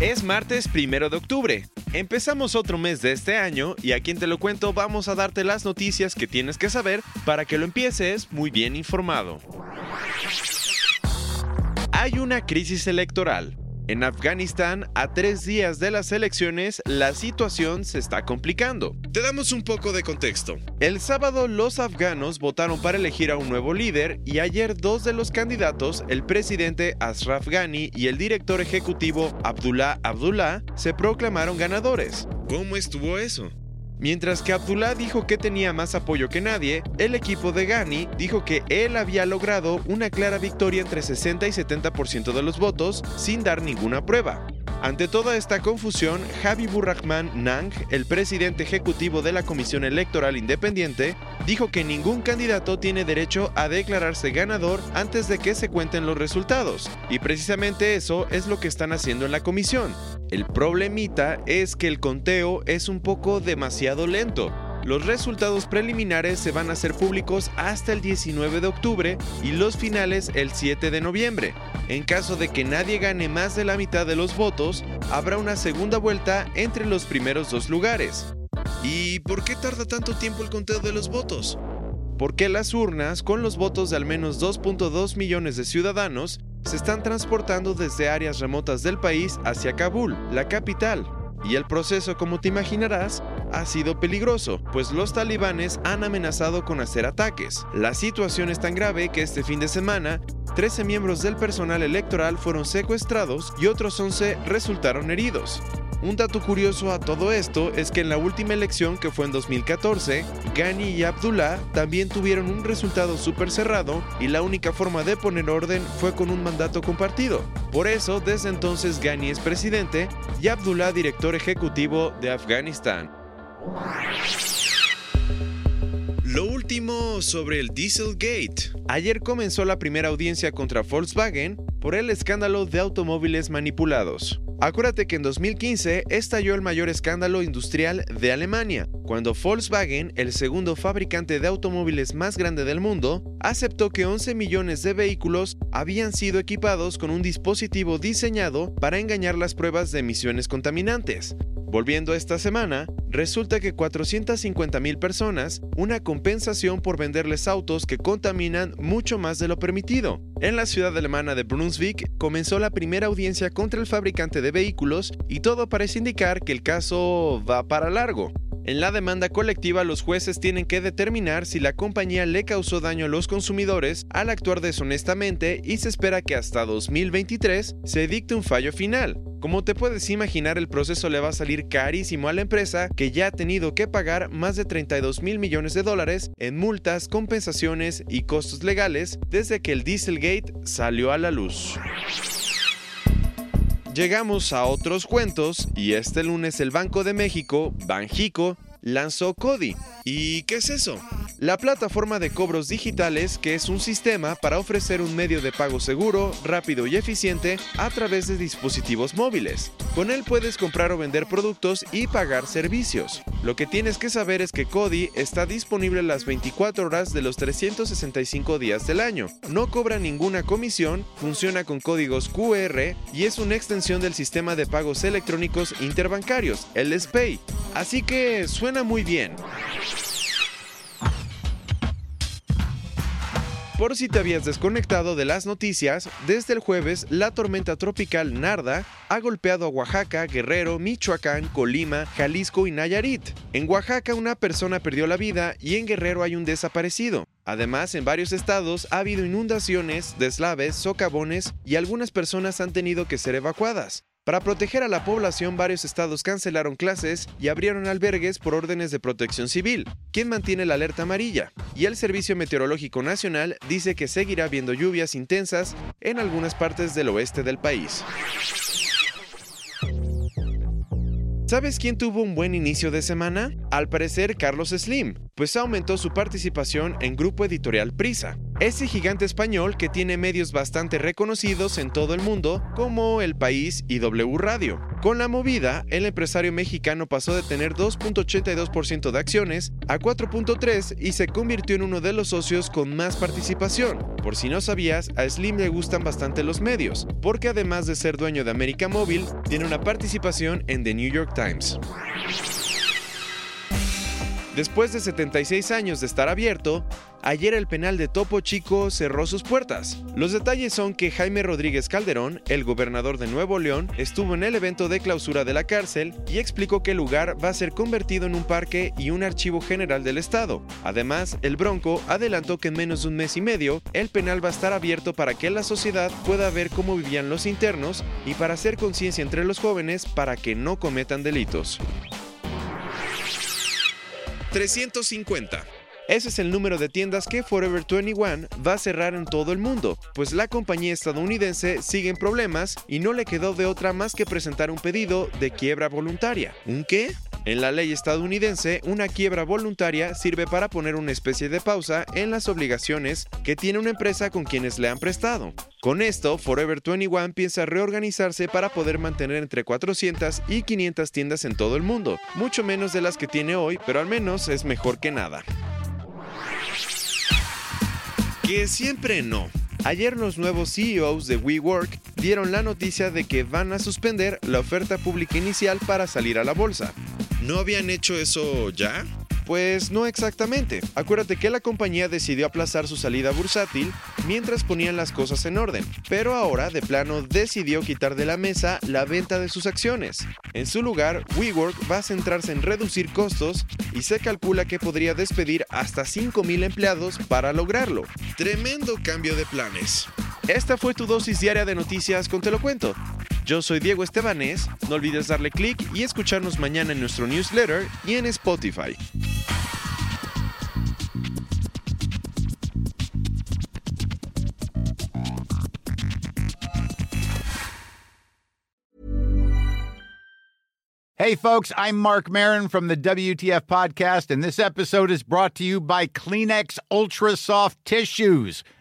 Es martes primero de octubre. Empezamos otro mes de este año y aquí en Te lo cuento vamos a darte las noticias que tienes que saber para que lo empieces muy bien informado. Hay una crisis electoral. En Afganistán, a tres días de las elecciones, la situación se está complicando. Te damos un poco de contexto. El sábado los afganos votaron para elegir a un nuevo líder y ayer dos de los candidatos, el presidente Ashraf Ghani y el director ejecutivo Abdullah Abdullah, se proclamaron ganadores. ¿Cómo estuvo eso? Mientras que Abdullah dijo que tenía más apoyo que nadie, el equipo de Ghani dijo que él había logrado una clara victoria entre 60 y 70% de los votos sin dar ninguna prueba. Ante toda esta confusión, Habibur Rahman Nang, el presidente ejecutivo de la Comisión Electoral Independiente, dijo que ningún candidato tiene derecho a declararse ganador antes de que se cuenten los resultados, y precisamente eso es lo que están haciendo en la comisión. El problemita es que el conteo es un poco demasiado lento. Los resultados preliminares se van a hacer públicos hasta el 19 de octubre y los finales el 7 de noviembre. En caso de que nadie gane más de la mitad de los votos, habrá una segunda vuelta entre los primeros dos lugares. ¿Y por qué tarda tanto tiempo el conteo de los votos? Porque las urnas, con los votos de al menos 2.2 millones de ciudadanos, se están transportando desde áreas remotas del país hacia Kabul, la capital. Y el proceso, como te imaginarás, ha sido peligroso, pues los talibanes han amenazado con hacer ataques. La situación es tan grave que este fin de semana, 13 miembros del personal electoral fueron secuestrados y otros 11 resultaron heridos. Un dato curioso a todo esto es que en la última elección que fue en 2014, Ghani y Abdullah también tuvieron un resultado súper cerrado y la única forma de poner orden fue con un mandato compartido. Por eso, desde entonces Ghani es presidente y Abdullah director ejecutivo de Afganistán. Lo último sobre el Dieselgate. Ayer comenzó la primera audiencia contra Volkswagen por el escándalo de automóviles manipulados. Acuérdate que en 2015 estalló el mayor escándalo industrial de Alemania, cuando Volkswagen, el segundo fabricante de automóviles más grande del mundo, aceptó que 11 millones de vehículos habían sido equipados con un dispositivo diseñado para engañar las pruebas de emisiones contaminantes. Volviendo a esta semana, resulta que 450.000 personas una compensación por venderles autos que contaminan mucho más de lo permitido. En la ciudad alemana de Brunswick comenzó la primera audiencia contra el fabricante de vehículos y todo parece indicar que el caso va para largo. En la demanda colectiva los jueces tienen que determinar si la compañía le causó daño a los consumidores al actuar deshonestamente y se espera que hasta 2023 se dicte un fallo final. Como te puedes imaginar, el proceso le va a salir carísimo a la empresa que ya ha tenido que pagar más de 32 mil millones de dólares en multas, compensaciones y costos legales desde que el Dieselgate salió a la luz. Llegamos a otros cuentos y este lunes el Banco de México, Banjico, lanzó Cody. ¿Y qué es eso? La plataforma de cobros digitales, que es un sistema para ofrecer un medio de pago seguro, rápido y eficiente a través de dispositivos móviles. Con él puedes comprar o vender productos y pagar servicios. Lo que tienes que saber es que Cody está disponible las 24 horas de los 365 días del año. No cobra ninguna comisión, funciona con códigos QR y es una extensión del sistema de pagos electrónicos interbancarios, el SPAY. Así que suena muy bien. Por si te habías desconectado de las noticias, desde el jueves la tormenta tropical Narda ha golpeado a Oaxaca, Guerrero, Michoacán, Colima, Jalisco y Nayarit. En Oaxaca una persona perdió la vida y en Guerrero hay un desaparecido. Además, en varios estados ha habido inundaciones, deslaves, socavones y algunas personas han tenido que ser evacuadas. Para proteger a la población, varios estados cancelaron clases y abrieron albergues por órdenes de protección civil, quien mantiene la alerta amarilla. Y el Servicio Meteorológico Nacional dice que seguirá habiendo lluvias intensas en algunas partes del oeste del país. ¿Sabes quién tuvo un buen inicio de semana? Al parecer Carlos Slim, pues aumentó su participación en Grupo Editorial Prisa. Ese gigante español que tiene medios bastante reconocidos en todo el mundo, como El País y W Radio. Con la movida, el empresario mexicano pasó de tener 2.82% de acciones a 4.3% y se convirtió en uno de los socios con más participación. Por si no sabías, a Slim le gustan bastante los medios, porque además de ser dueño de América Móvil, tiene una participación en The New York Times. Después de 76 años de estar abierto, ayer el penal de Topo Chico cerró sus puertas. Los detalles son que Jaime Rodríguez Calderón, el gobernador de Nuevo León, estuvo en el evento de clausura de la cárcel y explicó que el lugar va a ser convertido en un parque y un archivo general del estado. Además, el Bronco adelantó que en menos de un mes y medio, el penal va a estar abierto para que la sociedad pueda ver cómo vivían los internos y para hacer conciencia entre los jóvenes para que no cometan delitos. 350. Ese es el número de tiendas que Forever 21 va a cerrar en todo el mundo, pues la compañía estadounidense sigue en problemas y no le quedó de otra más que presentar un pedido de quiebra voluntaria. ¿Un qué? En la ley estadounidense, una quiebra voluntaria sirve para poner una especie de pausa en las obligaciones que tiene una empresa con quienes le han prestado. Con esto, Forever 21 piensa reorganizarse para poder mantener entre 400 y 500 tiendas en todo el mundo, mucho menos de las que tiene hoy, pero al menos es mejor que nada. Que siempre no. Ayer los nuevos CEOs de WeWork dieron la noticia de que van a suspender la oferta pública inicial para salir a la bolsa. ¿No habían hecho eso ya? Pues no exactamente. Acuérdate que la compañía decidió aplazar su salida bursátil mientras ponían las cosas en orden, pero ahora de plano decidió quitar de la mesa la venta de sus acciones. En su lugar, WeWork va a centrarse en reducir costos y se calcula que podría despedir hasta 5.000 empleados para lograrlo. Tremendo cambio de planes. Esta fue tu dosis diaria de noticias con Te lo cuento. Yo soy Diego Estebanés, no olvides darle clic y escucharnos mañana en nuestro newsletter y en Spotify. Hey, folks, I'm Mark Marin from the WTF Podcast, and this episode is brought to you by Kleenex Ultra Soft Tissues